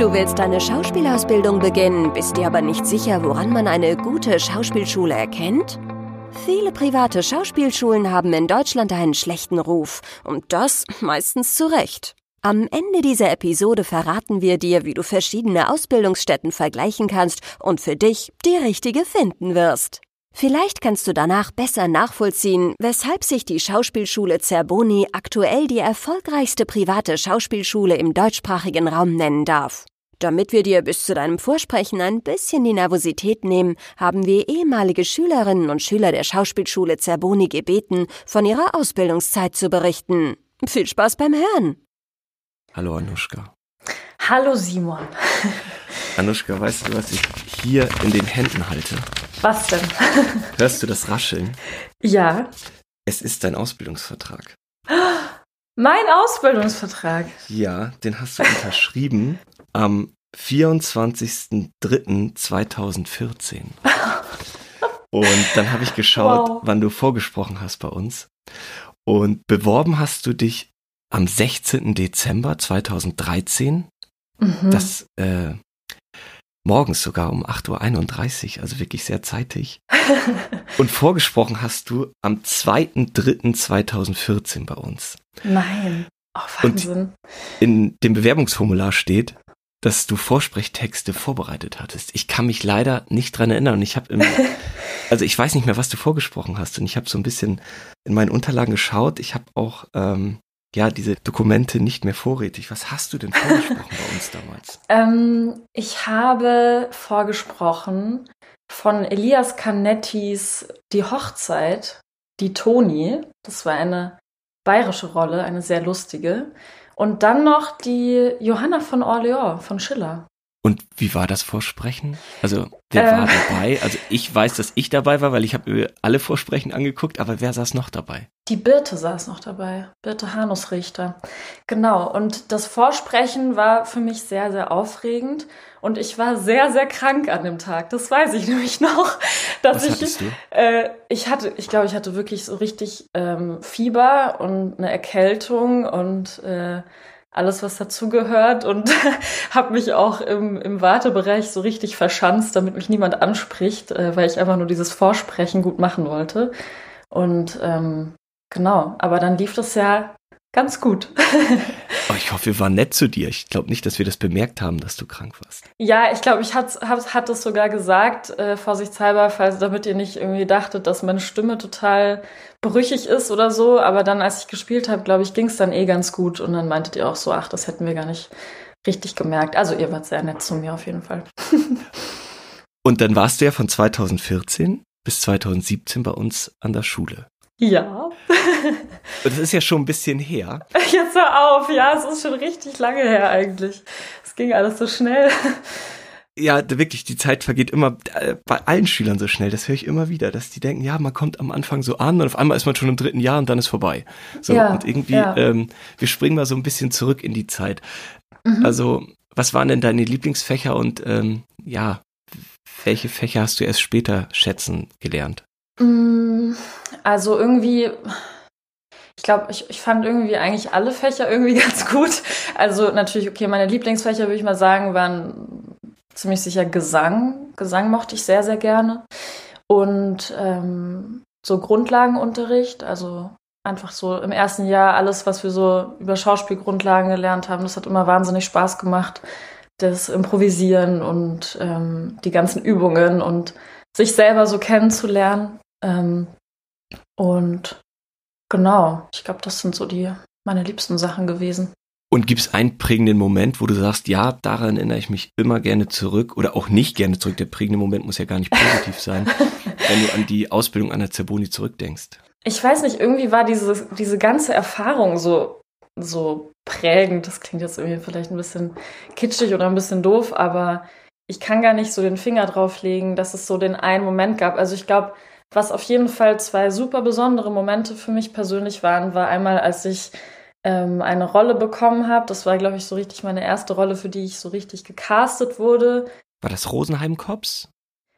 Du willst deine Schauspielausbildung beginnen, bist dir aber nicht sicher, woran man eine gute Schauspielschule erkennt? Viele private Schauspielschulen haben in Deutschland einen schlechten Ruf und das meistens zu Recht. Am Ende dieser Episode verraten wir dir, wie du verschiedene Ausbildungsstätten vergleichen kannst und für dich die richtige finden wirst. Vielleicht kannst du danach besser nachvollziehen, weshalb sich die Schauspielschule Zerboni aktuell die erfolgreichste private Schauspielschule im deutschsprachigen Raum nennen darf. Damit wir dir bis zu deinem Vorsprechen ein bisschen die Nervosität nehmen, haben wir ehemalige Schülerinnen und Schüler der Schauspielschule Zerboni gebeten, von ihrer Ausbildungszeit zu berichten. Viel Spaß beim Hören! Hallo Anuschka. Hallo Simon. Anuschka, weißt du, was ich hier in den Händen halte? Was denn? Hörst du das Rascheln? Ja. Es ist dein Ausbildungsvertrag. Mein Ausbildungsvertrag. Ja, den hast du unterschrieben am 24.03.2014. Und dann habe ich geschaut, wow. wann du vorgesprochen hast bei uns. Und beworben hast du dich am 16. Dezember 2013. Mhm. Das äh, morgens sogar um 8.31 Uhr, also wirklich sehr zeitig. Und vorgesprochen hast du am 2.3.2014 bei uns. Nein. Oh, Wahnsinn. Und in dem Bewerbungsformular steht, dass du Vorsprechtexte vorbereitet hattest. Ich kann mich leider nicht dran erinnern und ich habe im, also ich weiß nicht mehr, was du vorgesprochen hast und ich habe so ein bisschen in meinen Unterlagen geschaut. Ich habe auch ähm, ja, diese Dokumente nicht mehr vorrätig. Was hast du denn vorgesprochen bei uns damals? Ähm, ich habe vorgesprochen von Elias Canettis Die Hochzeit, die Toni. Das war eine bayerische Rolle, eine sehr lustige. Und dann noch die Johanna von Orleans von Schiller. Und wie war das Vorsprechen? Also wer äh, war dabei? Also ich weiß, dass ich dabei war, weil ich habe alle Vorsprechen angeguckt, aber wer saß noch dabei? Die Birte saß noch dabei, Birte Hanusrichter. Genau, und das Vorsprechen war für mich sehr, sehr aufregend und ich war sehr, sehr krank an dem Tag. Das weiß ich nämlich noch. Dass Was ich, du? Äh, ich hatte, ich glaube, ich hatte wirklich so richtig ähm, Fieber und eine Erkältung und äh, alles, was dazugehört und habe mich auch im, im Wartebereich so richtig verschanzt, damit mich niemand anspricht, äh, weil ich einfach nur dieses Vorsprechen gut machen wollte. Und ähm, genau, aber dann lief das ja ganz gut. oh, ich hoffe, wir waren nett zu dir. Ich glaube nicht, dass wir das bemerkt haben, dass du krank warst. Ja, ich glaube, ich hat, hab, hat es sogar gesagt, äh, vorsichtshalber, falls, damit ihr nicht irgendwie dachtet, dass meine Stimme total brüchig ist oder so. Aber dann, als ich gespielt habe, glaube ich, ging es dann eh ganz gut. Und dann meintet ihr auch so, ach, das hätten wir gar nicht richtig gemerkt. Also ihr wart sehr nett zu mir auf jeden Fall. Und dann warst du ja von 2014 bis 2017 bei uns an der Schule. Ja. das ist ja schon ein bisschen her. Jetzt hör auf, ja, es ist schon richtig lange her eigentlich. Es ging alles so schnell. Ja, wirklich, die Zeit vergeht immer äh, bei allen Schülern so schnell. Das höre ich immer wieder, dass die denken, ja, man kommt am Anfang so an und auf einmal ist man schon im dritten Jahr und dann ist vorbei. So, ja, und irgendwie, ja. ähm, wir springen mal so ein bisschen zurück in die Zeit. Mhm. Also, was waren denn deine Lieblingsfächer und ähm, ja, welche Fächer hast du erst später schätzen gelernt? Mm, also irgendwie, ich glaube, ich, ich fand irgendwie eigentlich alle Fächer irgendwie ganz gut. Also natürlich, okay, meine Lieblingsfächer würde ich mal sagen, waren ziemlich sicher Gesang. Gesang mochte ich sehr, sehr gerne. Und ähm, so Grundlagenunterricht, also einfach so im ersten Jahr alles, was wir so über Schauspielgrundlagen gelernt haben, das hat immer wahnsinnig Spaß gemacht. Das Improvisieren und ähm, die ganzen Übungen und sich selber so kennenzulernen. Ähm, und genau, ich glaube, das sind so die meine liebsten Sachen gewesen. Und gibt es einen prägenden Moment, wo du sagst, ja, daran erinnere ich mich immer gerne zurück oder auch nicht gerne zurück? Der prägende Moment muss ja gar nicht positiv sein, wenn du an die Ausbildung an der Zerboni zurückdenkst. Ich weiß nicht, irgendwie war diese, diese ganze Erfahrung so, so prägend. Das klingt jetzt irgendwie vielleicht ein bisschen kitschig oder ein bisschen doof, aber ich kann gar nicht so den Finger drauf legen, dass es so den einen Moment gab. Also ich glaube, was auf jeden Fall zwei super besondere Momente für mich persönlich waren, war einmal, als ich ähm, eine Rolle bekommen habe. Das war, glaube ich, so richtig meine erste Rolle, für die ich so richtig gecastet wurde. War das Rosenheim Cops?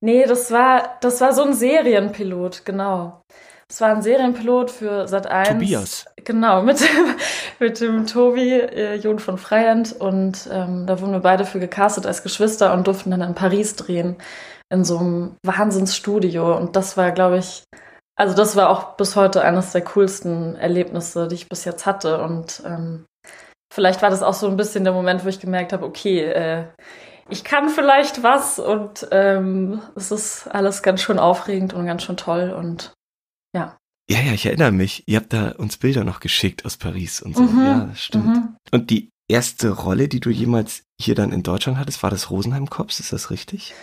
Nee, das war, das war so ein Serienpilot, genau. Es war ein Serienpilot für Sat 1. Tobias. Genau, mit, mit dem Tobi, äh, Jon von Freiend. Und ähm, da wurden wir beide für gecastet als Geschwister und durften dann in Paris drehen. In so einem Wahnsinnsstudio. Und das war, glaube ich, also das war auch bis heute eines der coolsten Erlebnisse, die ich bis jetzt hatte. Und ähm, vielleicht war das auch so ein bisschen der Moment, wo ich gemerkt habe, okay, äh, ich kann vielleicht was und ähm, es ist alles ganz schön aufregend und ganz schön toll und ja. Ja, ja, ich erinnere mich. Ihr habt da uns Bilder noch geschickt aus Paris und so. Mhm, ja, das stimmt. Mhm. Und die erste Rolle, die du jemals hier dann in Deutschland hattest, war das Rosenheim Cops, ist das richtig?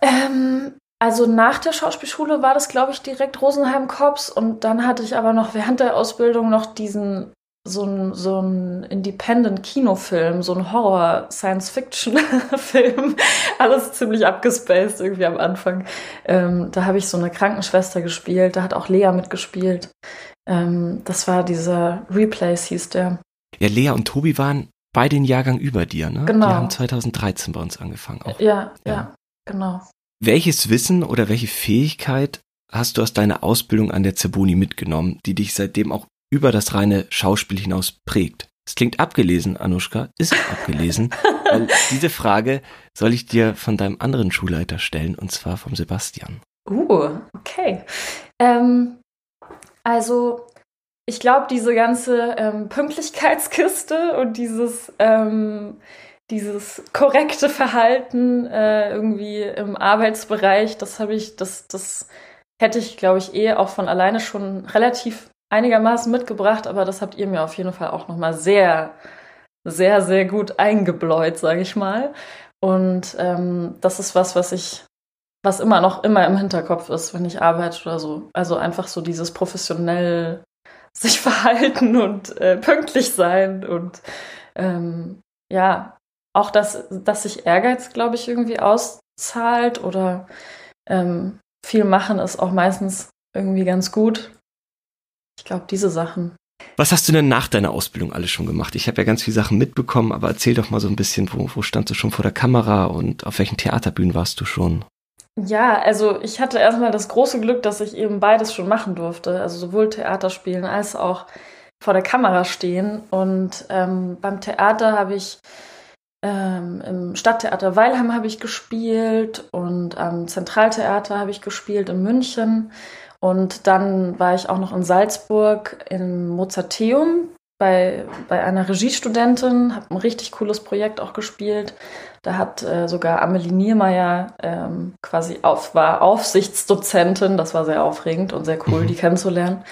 Ähm, also nach der Schauspielschule war das, glaube ich, direkt Rosenheim Cops und dann hatte ich aber noch während der Ausbildung noch diesen so ein, so ein Independent-Kinofilm, so ein Horror-Science-Fiction-Film. Alles ziemlich abgespaced irgendwie am Anfang. Ähm, da habe ich so eine Krankenschwester gespielt, da hat auch Lea mitgespielt. Ähm, das war dieser Replays, hieß der. Ja, Lea und Tobi waren bei den Jahrgang über dir, ne? Genau. Die haben 2013 bei uns angefangen auch. Ja, ja, ja genau. Welches Wissen oder welche Fähigkeit hast du aus deiner Ausbildung an der Zerboni mitgenommen, die dich seitdem auch über das reine Schauspiel hinaus prägt. Es klingt abgelesen, Anushka, ist abgelesen, weil diese Frage soll ich dir von deinem anderen Schulleiter stellen, und zwar vom Sebastian. Uh, okay. Ähm, also, ich glaube, diese ganze ähm, Pünktlichkeitskiste und dieses, ähm, dieses korrekte Verhalten äh, irgendwie im Arbeitsbereich, das habe ich, das, das hätte ich, glaube ich, eh auch von alleine schon relativ einigermaßen mitgebracht, aber das habt ihr mir auf jeden Fall auch nochmal sehr, sehr, sehr gut eingebläut, sage ich mal. Und ähm, das ist was, was ich, was immer noch immer im Hinterkopf ist, wenn ich arbeite oder so. Also einfach so dieses professionell sich verhalten und äh, pünktlich sein und ähm, ja, auch dass, dass sich Ehrgeiz, glaube ich, irgendwie auszahlt oder ähm, viel machen ist auch meistens irgendwie ganz gut. Ich glaube, diese Sachen. Was hast du denn nach deiner Ausbildung alles schon gemacht? Ich habe ja ganz viele Sachen mitbekommen, aber erzähl doch mal so ein bisschen, wo, wo standst du schon vor der Kamera und auf welchen Theaterbühnen warst du schon? Ja, also ich hatte erstmal das große Glück, dass ich eben beides schon machen durfte. Also sowohl Theater spielen als auch vor der Kamera stehen. Und ähm, beim Theater habe ich ähm, im Stadttheater Weilheim habe ich gespielt und am Zentraltheater habe ich gespielt in München. Und dann war ich auch noch in Salzburg im Mozarteum bei, bei einer Regiestudentin, habe ein richtig cooles Projekt auch gespielt. Da hat äh, sogar Amelie Niermeier ähm, quasi auf, war Aufsichtsdozentin. Das war sehr aufregend und sehr cool, mhm. die kennenzulernen.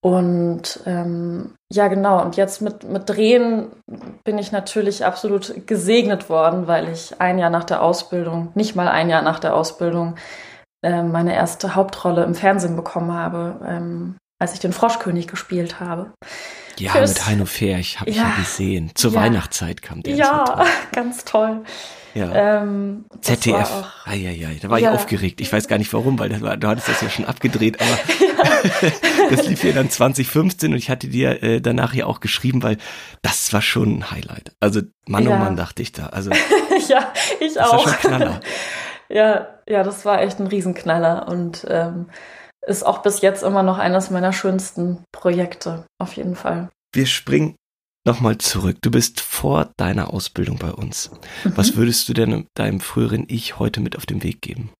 Und ähm, ja, genau. Und jetzt mit, mit Drehen bin ich natürlich absolut gesegnet worden, weil ich ein Jahr nach der Ausbildung, nicht mal ein Jahr nach der Ausbildung, ähm, meine erste Hauptrolle im Fernsehen bekommen habe, ähm, als ich den Froschkönig gespielt habe. Ja, Fürs, mit Heino Fair, ich habe ja, ja gesehen. Zur ja, Weihnachtszeit kam der. Ja, ganz toll. Ja. Ähm, ZDF. Auch, ai. Da war ja. ich aufgeregt. Ich weiß gar nicht warum, weil das war, du hattest das ja schon abgedreht, aber das lief ja dann 2015 und ich hatte dir äh, danach ja auch geschrieben, weil das war schon ein Highlight. Also Mann oh ja. oh Mann, dachte ich da. Also ja, ich das auch. War schon Knaller. Ja, ja, das war echt ein Riesenknaller und ähm, ist auch bis jetzt immer noch eines meiner schönsten Projekte, auf jeden Fall. Wir springen nochmal zurück. Du bist vor deiner Ausbildung bei uns. Mhm. Was würdest du denn deinem früheren Ich heute mit auf den Weg geben?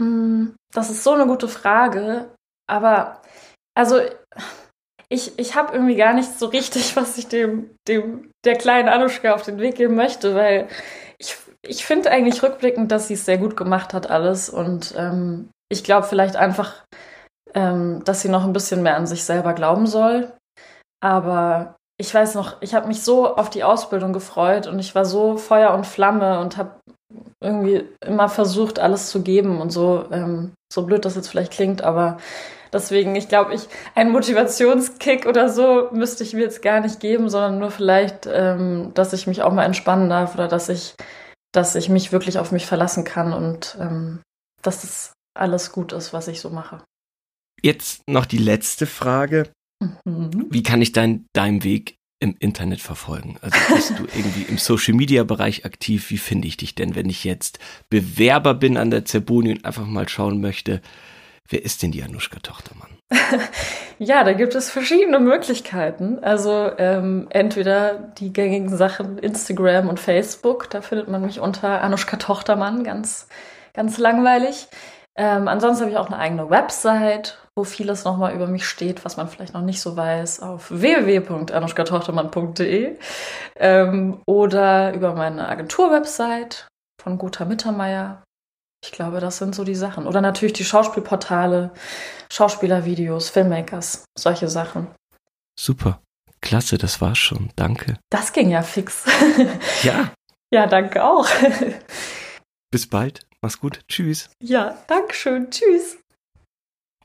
Mm, das ist so eine gute Frage, aber also ich, ich habe irgendwie gar nicht so richtig, was ich dem, dem der kleinen Anuschka auf den Weg geben möchte, weil ich finde eigentlich rückblickend, dass sie es sehr gut gemacht hat, alles. Und ähm, ich glaube vielleicht einfach, ähm, dass sie noch ein bisschen mehr an sich selber glauben soll. Aber ich weiß noch, ich habe mich so auf die Ausbildung gefreut und ich war so Feuer und Flamme und habe irgendwie immer versucht, alles zu geben und so, ähm, so blöd das jetzt vielleicht klingt, aber deswegen, ich glaube, ich einen Motivationskick oder so müsste ich mir jetzt gar nicht geben, sondern nur vielleicht, ähm, dass ich mich auch mal entspannen darf oder dass ich dass ich mich wirklich auf mich verlassen kann und ähm, dass das alles gut ist, was ich so mache. Jetzt noch die letzte Frage. Mhm. Wie kann ich dein, deinen Weg im Internet verfolgen? Also bist du irgendwie im Social Media Bereich aktiv? Wie finde ich dich denn, wenn ich jetzt Bewerber bin an der Zerboni und einfach mal schauen möchte, Wer ist denn die Anuschka Tochtermann? ja, da gibt es verschiedene Möglichkeiten. Also ähm, entweder die gängigen Sachen Instagram und Facebook, da findet man mich unter Anuschka Tochtermann, ganz, ganz langweilig. Ähm, ansonsten habe ich auch eine eigene Website, wo vieles nochmal über mich steht, was man vielleicht noch nicht so weiß, auf www.anuschkatochtermann.de ähm, oder über meine Agentur-Website von Guter Mittermeier. Ich glaube, das sind so die Sachen. Oder natürlich die Schauspielportale, Schauspielervideos, Filmmakers, solche Sachen. Super. Klasse, das war's schon. Danke. Das ging ja fix. Ja. ja, danke auch. Bis bald. Mach's gut. Tschüss. Ja, danke schön. Tschüss.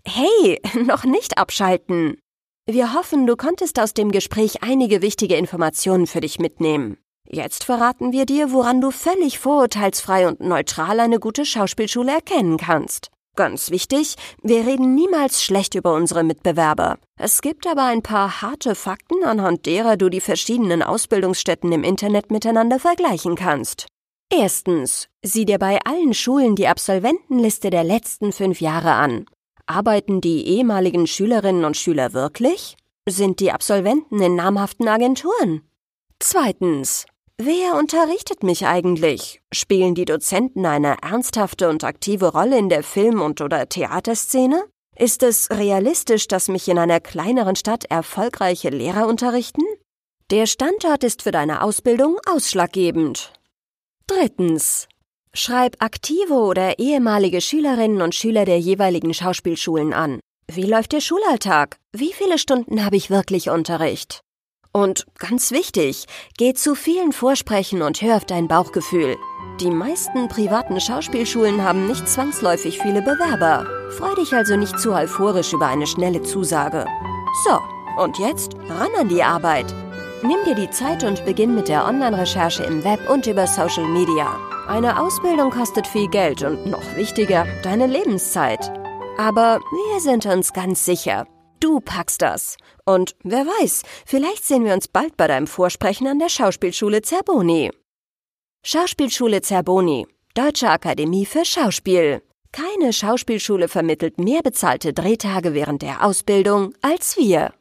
Hey, noch nicht abschalten. Wir hoffen, du konntest aus dem Gespräch einige wichtige Informationen für dich mitnehmen. Jetzt verraten wir dir, woran du völlig vorurteilsfrei und neutral eine gute Schauspielschule erkennen kannst. Ganz wichtig, wir reden niemals schlecht über unsere Mitbewerber. Es gibt aber ein paar harte Fakten, anhand derer du die verschiedenen Ausbildungsstätten im Internet miteinander vergleichen kannst. Erstens, sieh dir bei allen Schulen die Absolventenliste der letzten fünf Jahre an. Arbeiten die ehemaligen Schülerinnen und Schüler wirklich? Sind die Absolventen in namhaften Agenturen? Zweitens, wer unterrichtet mich eigentlich? Spielen die Dozenten eine ernsthafte und aktive Rolle in der Film- und oder Theaterszene? Ist es realistisch, dass mich in einer kleineren Stadt erfolgreiche Lehrer unterrichten? Der Standort ist für deine Ausbildung ausschlaggebend. Drittens. Schreib aktive oder ehemalige Schülerinnen und Schüler der jeweiligen Schauspielschulen an. Wie läuft der Schulalltag? Wie viele Stunden habe ich wirklich Unterricht? Und ganz wichtig, geh zu vielen Vorsprechen und hör auf dein Bauchgefühl. Die meisten privaten Schauspielschulen haben nicht zwangsläufig viele Bewerber. Freu dich also nicht zu euphorisch über eine schnelle Zusage. So, und jetzt ran an die Arbeit. Nimm dir die Zeit und beginn mit der Online-Recherche im Web und über Social Media. Eine Ausbildung kostet viel Geld und noch wichtiger, deine Lebenszeit. Aber wir sind uns ganz sicher, du packst das. Und wer weiß, vielleicht sehen wir uns bald bei deinem Vorsprechen an der Schauspielschule Zerboni. Schauspielschule Zerboni, Deutsche Akademie für Schauspiel. Keine Schauspielschule vermittelt mehr bezahlte Drehtage während der Ausbildung als wir.